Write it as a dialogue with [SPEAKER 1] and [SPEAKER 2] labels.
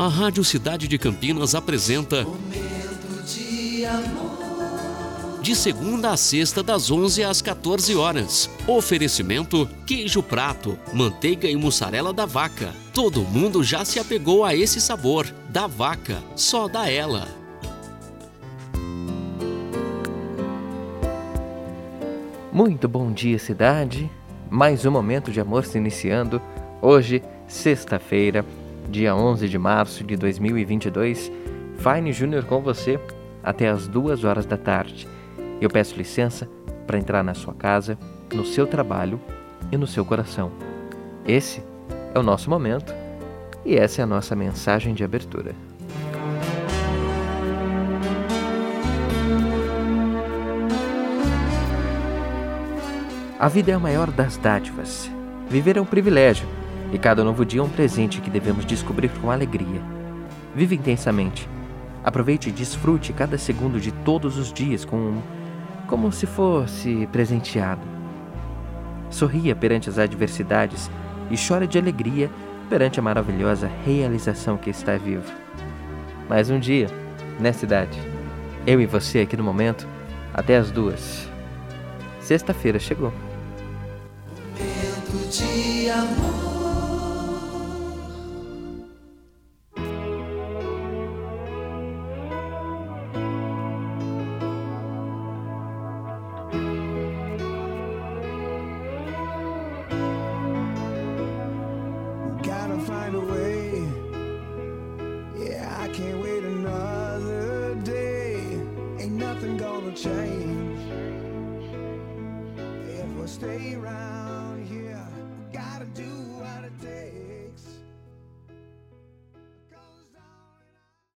[SPEAKER 1] A Rádio Cidade de Campinas apresenta
[SPEAKER 2] Momento de amor.
[SPEAKER 1] de segunda a sexta das 11 às 14 horas. Oferecimento queijo prato, manteiga e mussarela da vaca. Todo mundo já se apegou a esse sabor. Da vaca, só da ela.
[SPEAKER 3] Muito bom dia, cidade. Mais um momento de amor se iniciando. Hoje, sexta-feira, dia 11 de março de 2022. Fine Júnior com você até as duas horas da tarde. Eu peço licença para entrar na sua casa, no seu trabalho e no seu coração. Esse é o nosso momento e essa é a nossa mensagem de abertura. A vida é a maior das dádivas. Viver é um privilégio e cada novo dia é um presente que devemos descobrir com alegria. Vive intensamente. Aproveite e desfrute cada segundo de todos os dias com como se fosse presenteado. Sorria perante as adversidades e chore de alegria perante a maravilhosa realização que está vivo. Mais um dia, nessa idade. Eu e você aqui no momento, até as duas. Sexta-feira chegou.
[SPEAKER 2] De amor.
[SPEAKER 4] Find a way. Yeah, I can't wait another day. Ain't nothing gonna change if we stay right.